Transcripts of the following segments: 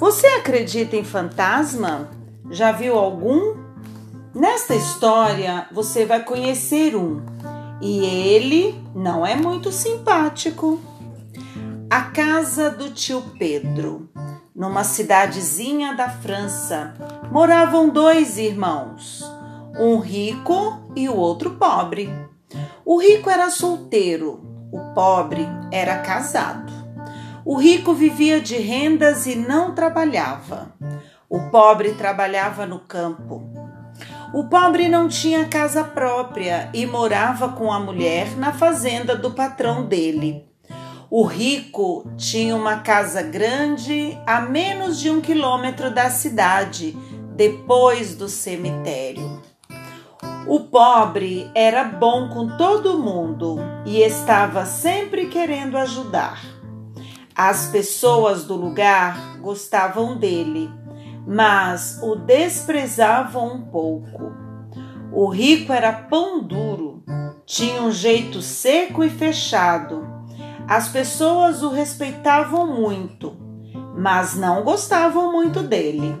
Você acredita em fantasma? Já viu algum? Nesta história você vai conhecer um e ele não é muito simpático. A casa do tio Pedro. Numa cidadezinha da França, moravam dois irmãos, um rico e o outro pobre. O rico era solteiro, o pobre era casado. O rico vivia de rendas e não trabalhava. O pobre trabalhava no campo. O pobre não tinha casa própria e morava com a mulher na fazenda do patrão dele. O rico tinha uma casa grande a menos de um quilômetro da cidade, depois do cemitério. O pobre era bom com todo mundo e estava sempre querendo ajudar. As pessoas do lugar gostavam dele, mas o desprezavam um pouco. O rico era pão duro, tinha um jeito seco e fechado. As pessoas o respeitavam muito, mas não gostavam muito dele.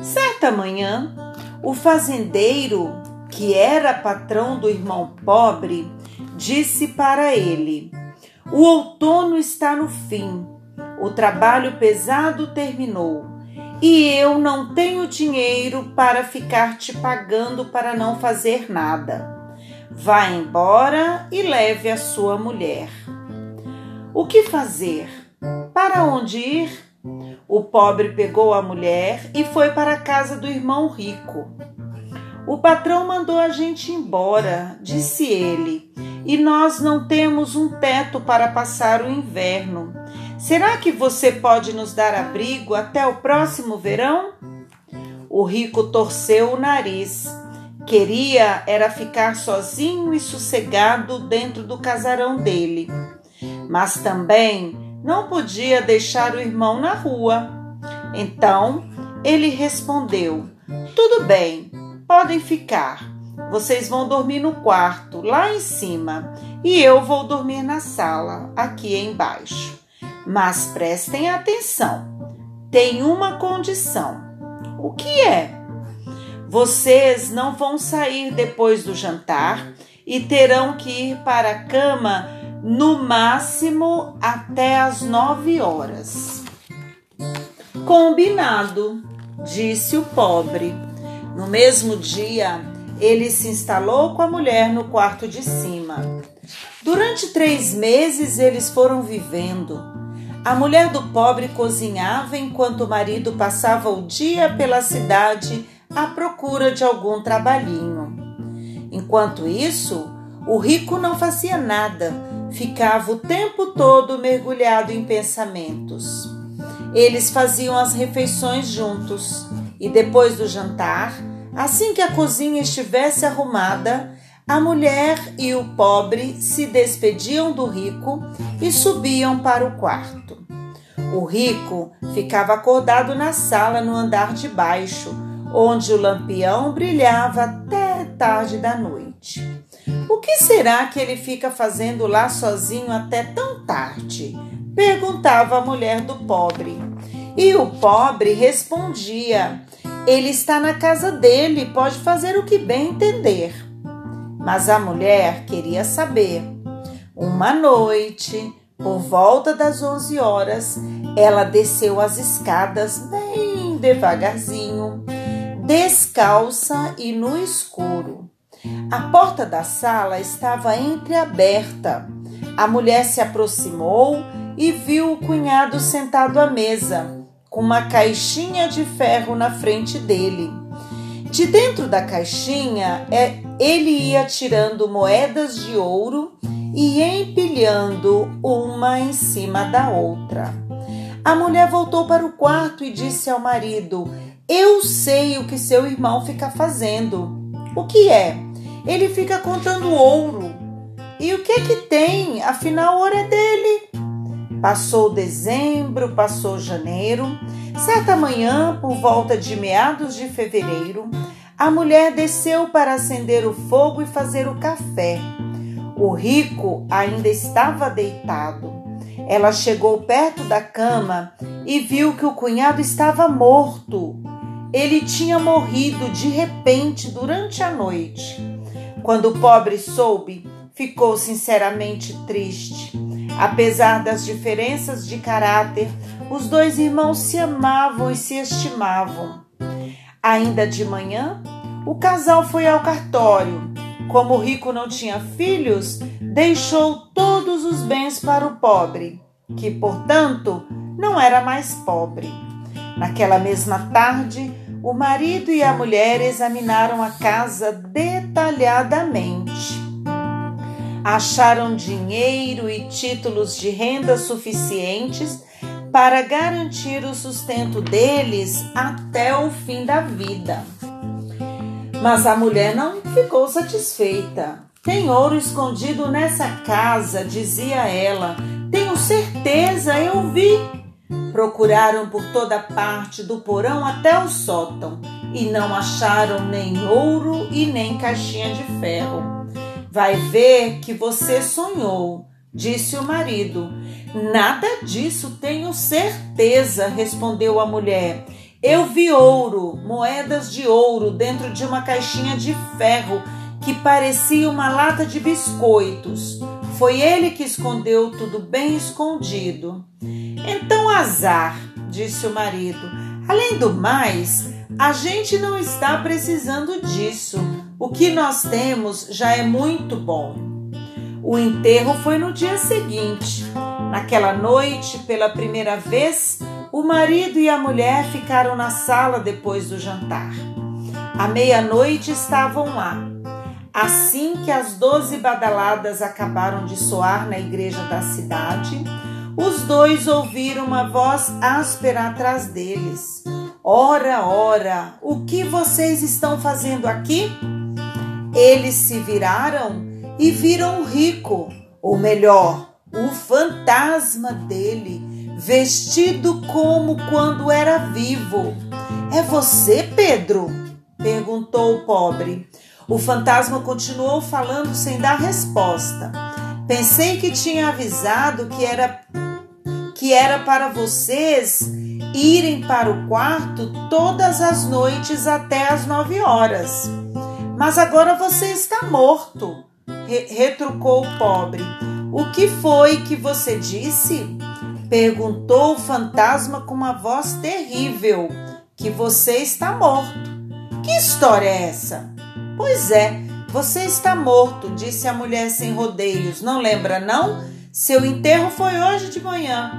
Certa manhã, o fazendeiro que era patrão do irmão pobre, disse para ele: O outono está no fim, o trabalho pesado terminou, e eu não tenho dinheiro para ficar te pagando para não fazer nada. Vá embora e leve a sua mulher. O que fazer? Para onde ir? O pobre pegou a mulher e foi para a casa do irmão rico. O patrão mandou a gente embora, disse ele, e nós não temos um teto para passar o inverno. Será que você pode nos dar abrigo até o próximo verão? O rico torceu o nariz. Queria era ficar sozinho e sossegado dentro do casarão dele. Mas também não podia deixar o irmão na rua. Então ele respondeu: Tudo bem, Podem ficar. Vocês vão dormir no quarto, lá em cima, e eu vou dormir na sala, aqui embaixo. Mas prestem atenção. Tem uma condição. O que é? Vocês não vão sair depois do jantar e terão que ir para a cama no máximo até às nove horas. Combinado, disse o pobre. No mesmo dia, ele se instalou com a mulher no quarto de cima. Durante três meses eles foram vivendo. A mulher do pobre cozinhava enquanto o marido passava o dia pela cidade à procura de algum trabalhinho. Enquanto isso, o rico não fazia nada, ficava o tempo todo mergulhado em pensamentos. Eles faziam as refeições juntos e depois do jantar, assim que a cozinha estivesse arrumada, a mulher e o pobre se despediam do rico e subiam para o quarto. O rico ficava acordado na sala no andar de baixo, onde o lampião brilhava até tarde da noite. O que será que ele fica fazendo lá sozinho até tão tarde? perguntava a mulher do pobre. E o pobre respondia: Ele está na casa dele, pode fazer o que bem entender. Mas a mulher queria saber. Uma noite, por volta das onze horas, ela desceu as escadas bem devagarzinho, descalça e no escuro. A porta da sala estava entreaberta. A mulher se aproximou e viu o cunhado sentado à mesa com uma caixinha de ferro na frente dele. De dentro da caixinha, é, ele ia tirando moedas de ouro e empilhando uma em cima da outra. A mulher voltou para o quarto e disse ao marido: Eu sei o que seu irmão fica fazendo. O que é? Ele fica contando ouro. E o que que tem? Afinal, ouro é dele. Passou dezembro, passou janeiro. Certa manhã, por volta de meados de fevereiro, a mulher desceu para acender o fogo e fazer o café. O rico ainda estava deitado. Ela chegou perto da cama e viu que o cunhado estava morto. Ele tinha morrido de repente durante a noite. Quando o pobre soube, ficou sinceramente triste. Apesar das diferenças de caráter, os dois irmãos se amavam e se estimavam. Ainda de manhã, o casal foi ao cartório. Como o rico não tinha filhos, deixou todos os bens para o pobre, que, portanto, não era mais pobre. Naquela mesma tarde, o marido e a mulher examinaram a casa detalhadamente. Acharam dinheiro e títulos de renda suficientes para garantir o sustento deles até o fim da vida. Mas a mulher não ficou satisfeita. Tem ouro escondido nessa casa, dizia ela. Tenho certeza, eu vi. Procuraram por toda parte, do porão até o sótão, e não acharam nem ouro e nem caixinha de ferro. Vai ver que você sonhou, disse o marido. Nada disso tenho certeza, respondeu a mulher. Eu vi ouro, moedas de ouro dentro de uma caixinha de ferro que parecia uma lata de biscoitos. Foi ele que escondeu tudo bem escondido. Então, azar, disse o marido. Além do mais, a gente não está precisando disso. O que nós temos já é muito bom. O enterro foi no dia seguinte. Naquela noite, pela primeira vez, o marido e a mulher ficaram na sala depois do jantar. À meia-noite estavam lá. Assim que as doze badaladas acabaram de soar na igreja da cidade, os dois ouviram uma voz áspera atrás deles. Ora, ora, o que vocês estão fazendo aqui? Eles se viraram e viram o rico, ou melhor, o fantasma dele, vestido como quando era vivo. É você, Pedro? perguntou o pobre. O fantasma continuou falando sem dar resposta. Pensei que tinha avisado que era que era para vocês irem para o quarto todas as noites até as nove horas. Mas agora você está morto retrucou o pobre. O que foi que você disse? Perguntou o fantasma com uma voz terrível. Que você está morto. Que história é essa? Pois é, você está morto, disse a mulher sem rodeios. Não lembra, não? Seu enterro foi hoje de manhã.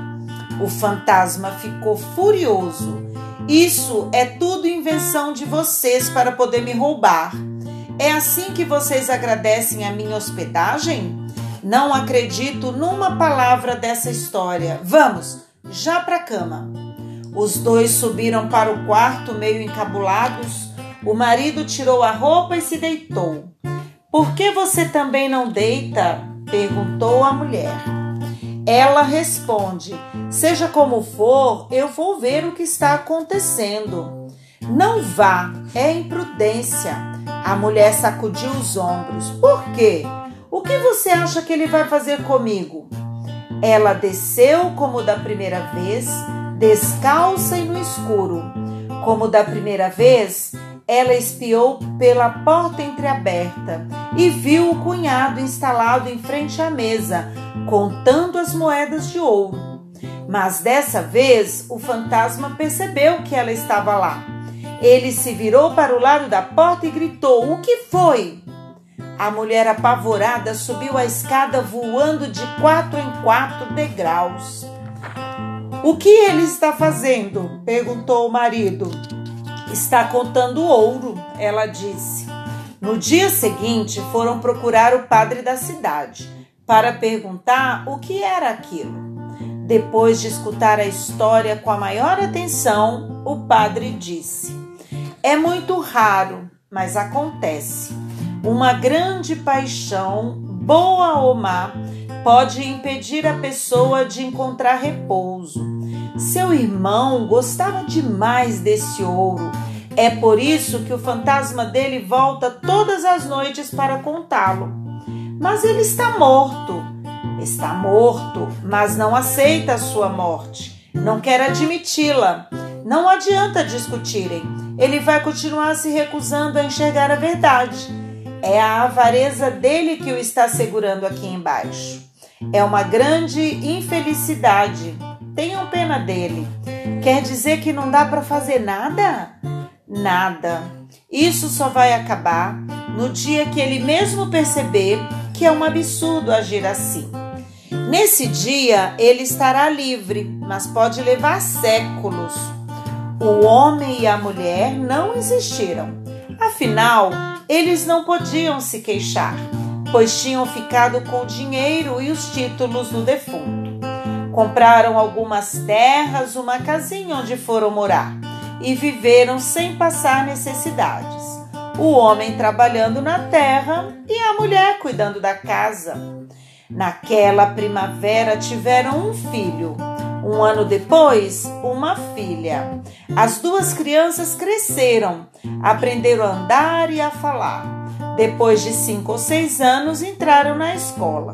O fantasma ficou furioso. Isso é tudo invenção de vocês para poder me roubar. É assim que vocês agradecem a minha hospedagem? Não acredito numa palavra dessa história. Vamos, já para a cama. Os dois subiram para o quarto meio encabulados. O marido tirou a roupa e se deitou. Por que você também não deita? perguntou a mulher. Ela responde: Seja como for, eu vou ver o que está acontecendo. Não vá, é imprudência. A mulher sacudiu os ombros. Por quê? O que você acha que ele vai fazer comigo? Ela desceu como da primeira vez, descalça e no escuro. Como da primeira vez, ela espiou pela porta entreaberta e viu o cunhado instalado em frente à mesa, contando as moedas de ouro. Mas dessa vez o fantasma percebeu que ela estava lá ele se virou para o lado da porta e gritou: O que foi? A mulher apavorada subiu a escada voando de quatro em quatro degraus. O que ele está fazendo? perguntou o marido. Está contando ouro, ela disse. No dia seguinte, foram procurar o padre da cidade para perguntar o que era aquilo. Depois de escutar a história com a maior atenção, o padre disse: é muito raro, mas acontece. Uma grande paixão, boa ou má, pode impedir a pessoa de encontrar repouso. Seu irmão gostava demais desse ouro. É por isso que o fantasma dele volta todas as noites para contá-lo. Mas ele está morto. Está morto, mas não aceita a sua morte. Não quer admiti-la. Não adianta discutirem. Ele vai continuar se recusando a enxergar a verdade. É a avareza dele que o está segurando aqui embaixo. É uma grande infelicidade. Tenham pena dele. Quer dizer que não dá para fazer nada? Nada. Isso só vai acabar no dia que ele mesmo perceber que é um absurdo agir assim. Nesse dia ele estará livre, mas pode levar séculos. O homem e a mulher não existiram. Afinal, eles não podiam se queixar, pois tinham ficado com o dinheiro e os títulos do defunto. Compraram algumas terras, uma casinha onde foram morar e viveram sem passar necessidades. O homem trabalhando na terra e a mulher cuidando da casa. Naquela primavera tiveram um filho. Um ano depois, uma filha. As duas crianças cresceram, aprenderam a andar e a falar. Depois de cinco ou seis anos, entraram na escola.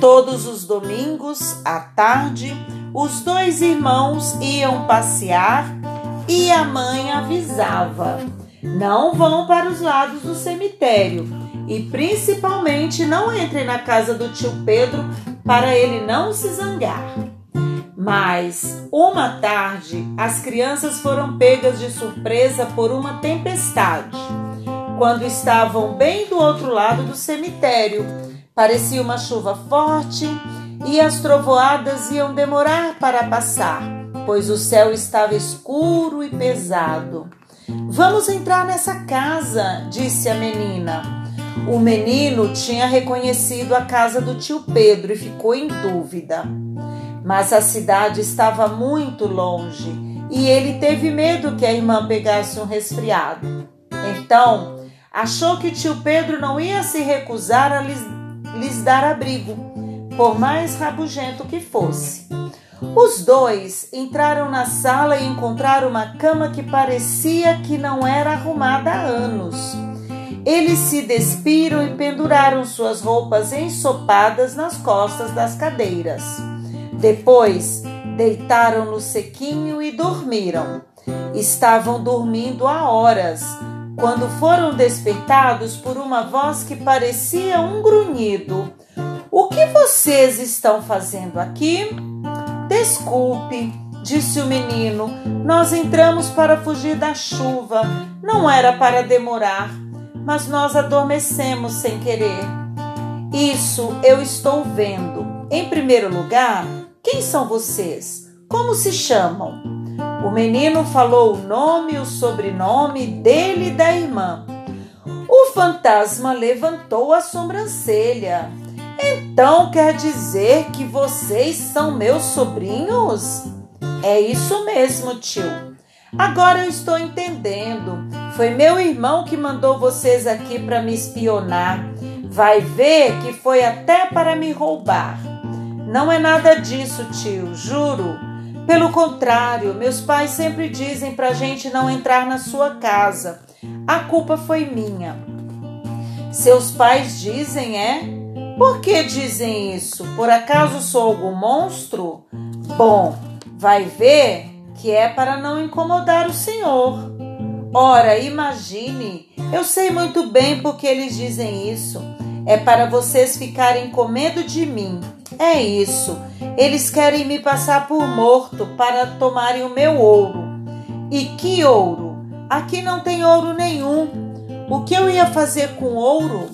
Todos os domingos, à tarde, os dois irmãos iam passear e a mãe avisava: não vão para os lados do cemitério e principalmente não entrem na casa do tio Pedro para ele não se zangar. Mas uma tarde as crianças foram pegas de surpresa por uma tempestade. Quando estavam bem do outro lado do cemitério, parecia uma chuva forte e as trovoadas iam demorar para passar, pois o céu estava escuro e pesado. Vamos entrar nessa casa, disse a menina. O menino tinha reconhecido a casa do tio Pedro e ficou em dúvida. Mas a cidade estava muito longe e ele teve medo que a irmã pegasse um resfriado. Então, achou que tio Pedro não ia se recusar a lhes, lhes dar abrigo, por mais rabugento que fosse. Os dois entraram na sala e encontraram uma cama que parecia que não era arrumada há anos. Eles se despiram e penduraram suas roupas ensopadas nas costas das cadeiras. Depois, deitaram no sequinho e dormiram. Estavam dormindo há horas, quando foram despertados por uma voz que parecia um grunhido. O que vocês estão fazendo aqui? Desculpe, disse o menino. Nós entramos para fugir da chuva. Não era para demorar, mas nós adormecemos sem querer. Isso eu estou vendo. Em primeiro lugar, quem são vocês? Como se chamam? O menino falou o nome e o sobrenome dele e da irmã. O fantasma levantou a sobrancelha. Então quer dizer que vocês são meus sobrinhos? É isso mesmo, tio. Agora eu estou entendendo. Foi meu irmão que mandou vocês aqui para me espionar. Vai ver que foi até para me roubar. Não é nada disso, tio, juro. Pelo contrário, meus pais sempre dizem para a gente não entrar na sua casa. A culpa foi minha. Seus pais dizem, é? Por que dizem isso? Por acaso sou algum monstro? Bom, vai ver que é para não incomodar o Senhor. Ora, imagine, eu sei muito bem por que eles dizem isso. É para vocês ficarem com medo de mim. É isso. Eles querem me passar por morto para tomarem o meu ouro. E que ouro? Aqui não tem ouro nenhum. O que eu ia fazer com ouro?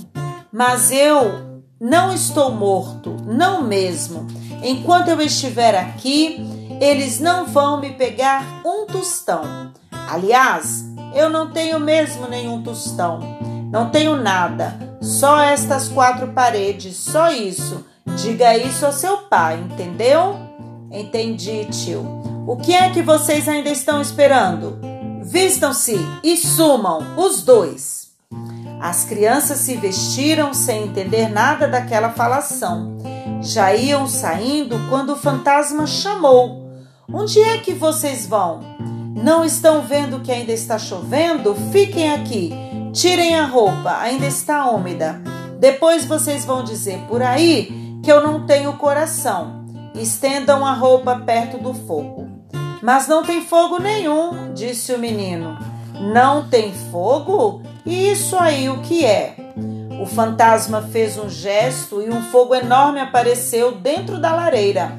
Mas eu não estou morto, não mesmo. Enquanto eu estiver aqui, eles não vão me pegar um tostão. Aliás, eu não tenho mesmo nenhum tostão. Não tenho nada, só estas quatro paredes, só isso. Diga isso ao seu pai, entendeu? Entendi, tio. O que é que vocês ainda estão esperando? Vistam-se e sumam, os dois. As crianças se vestiram sem entender nada daquela falação. Já iam saindo quando o fantasma chamou: Onde é que vocês vão? Não estão vendo que ainda está chovendo? Fiquem aqui. Tirem a roupa, ainda está úmida. Depois vocês vão dizer por aí que eu não tenho coração. Estendam a roupa perto do fogo. Mas não tem fogo nenhum, disse o menino. Não tem fogo? E isso aí o que é? O fantasma fez um gesto e um fogo enorme apareceu dentro da lareira.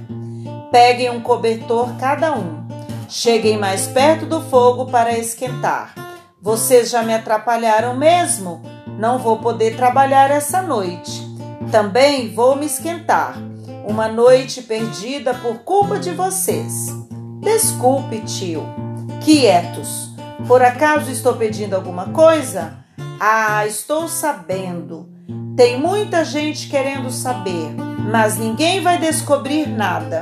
Peguem um cobertor cada um. Cheguem mais perto do fogo para esquentar. Vocês já me atrapalharam mesmo. Não vou poder trabalhar essa noite. Também vou me esquentar. Uma noite perdida por culpa de vocês. Desculpe, tio. Quietos. Por acaso estou pedindo alguma coisa? Ah, estou sabendo. Tem muita gente querendo saber, mas ninguém vai descobrir nada.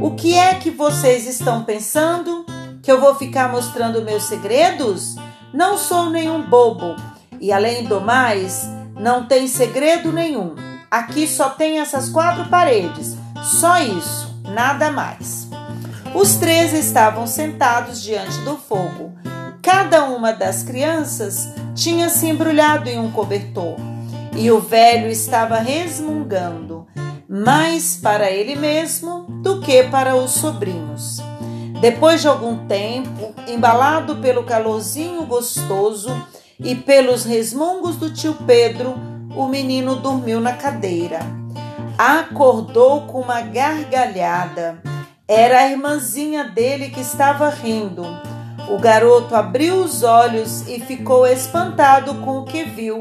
O que é que vocês estão pensando? Que eu vou ficar mostrando meus segredos? Não sou nenhum bobo. E além do mais, não tem segredo nenhum. Aqui só tem essas quatro paredes. Só isso, nada mais. Os três estavam sentados diante do fogo. Cada uma das crianças tinha se embrulhado em um cobertor e o velho estava resmungando, mais para ele mesmo do que para os sobrinhos. Depois de algum tempo, embalado pelo calorzinho gostoso e pelos resmungos do tio Pedro, o menino dormiu na cadeira. Acordou com uma gargalhada. Era a irmãzinha dele que estava rindo. O garoto abriu os olhos e ficou espantado com o que viu.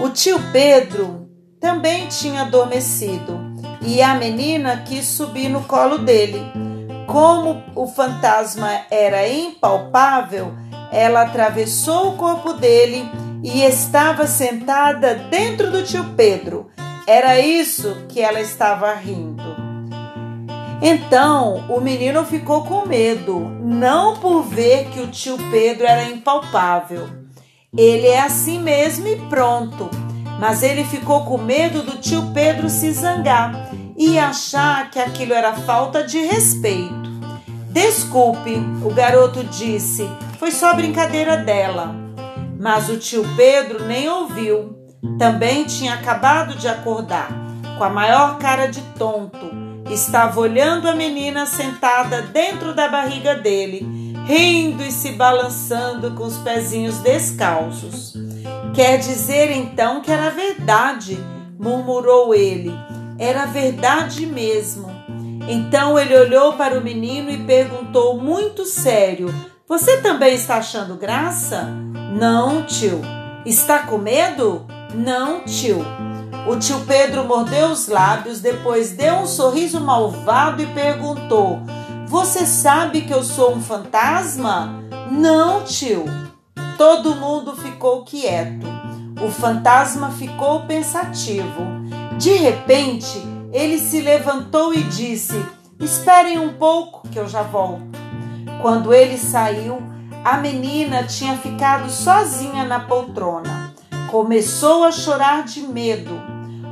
O tio Pedro também tinha adormecido e a menina quis subir no colo dele. Como o fantasma era impalpável, ela atravessou o corpo dele e estava sentada dentro do tio Pedro. Era isso que ela estava rindo. Então o menino ficou com medo, não por ver que o tio Pedro era impalpável. Ele é assim mesmo e pronto. Mas ele ficou com medo do tio Pedro se zangar e achar que aquilo era falta de respeito. Desculpe, o garoto disse, foi só brincadeira dela. Mas o tio Pedro nem ouviu. Também tinha acabado de acordar, com a maior cara de tonto estava olhando a menina sentada dentro da barriga dele, rindo e se balançando com os pezinhos descalços. Quer dizer então que era verdade, murmurou ele. Era verdade mesmo. Então ele olhou para o menino e perguntou muito sério: Você também está achando graça? Não, tio. Está com medo? Não, tio. O tio Pedro mordeu os lábios, depois deu um sorriso malvado e perguntou: Você sabe que eu sou um fantasma? Não, tio. Todo mundo ficou quieto. O fantasma ficou pensativo. De repente, ele se levantou e disse: Esperem um pouco que eu já volto. Quando ele saiu, a menina tinha ficado sozinha na poltrona. Começou a chorar de medo.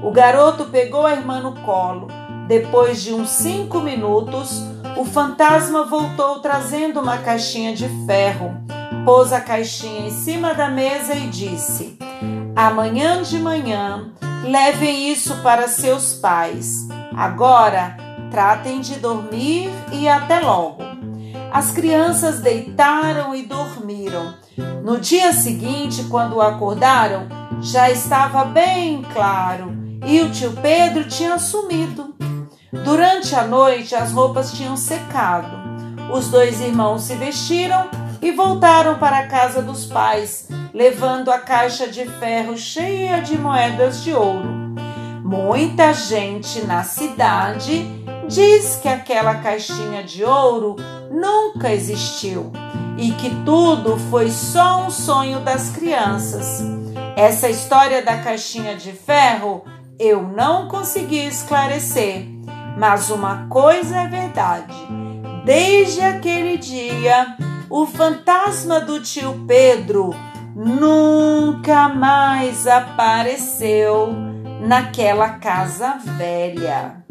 O garoto pegou a irmã no colo. Depois de uns cinco minutos, o fantasma voltou trazendo uma caixinha de ferro. Pôs a caixinha em cima da mesa e disse: Amanhã de manhã, levem isso para seus pais. Agora, tratem de dormir e até logo. As crianças deitaram e dormiram. No dia seguinte, quando acordaram, já estava bem claro e o tio Pedro tinha sumido. Durante a noite, as roupas tinham secado. Os dois irmãos se vestiram e voltaram para a casa dos pais, levando a caixa de ferro cheia de moedas de ouro. Muita gente na cidade diz que aquela caixinha de ouro nunca existiu e que tudo foi só um sonho das crianças. Essa história da caixinha de ferro eu não consegui esclarecer, mas uma coisa é verdade. Desde aquele dia, o fantasma do tio Pedro nunca mais apareceu naquela casa velha.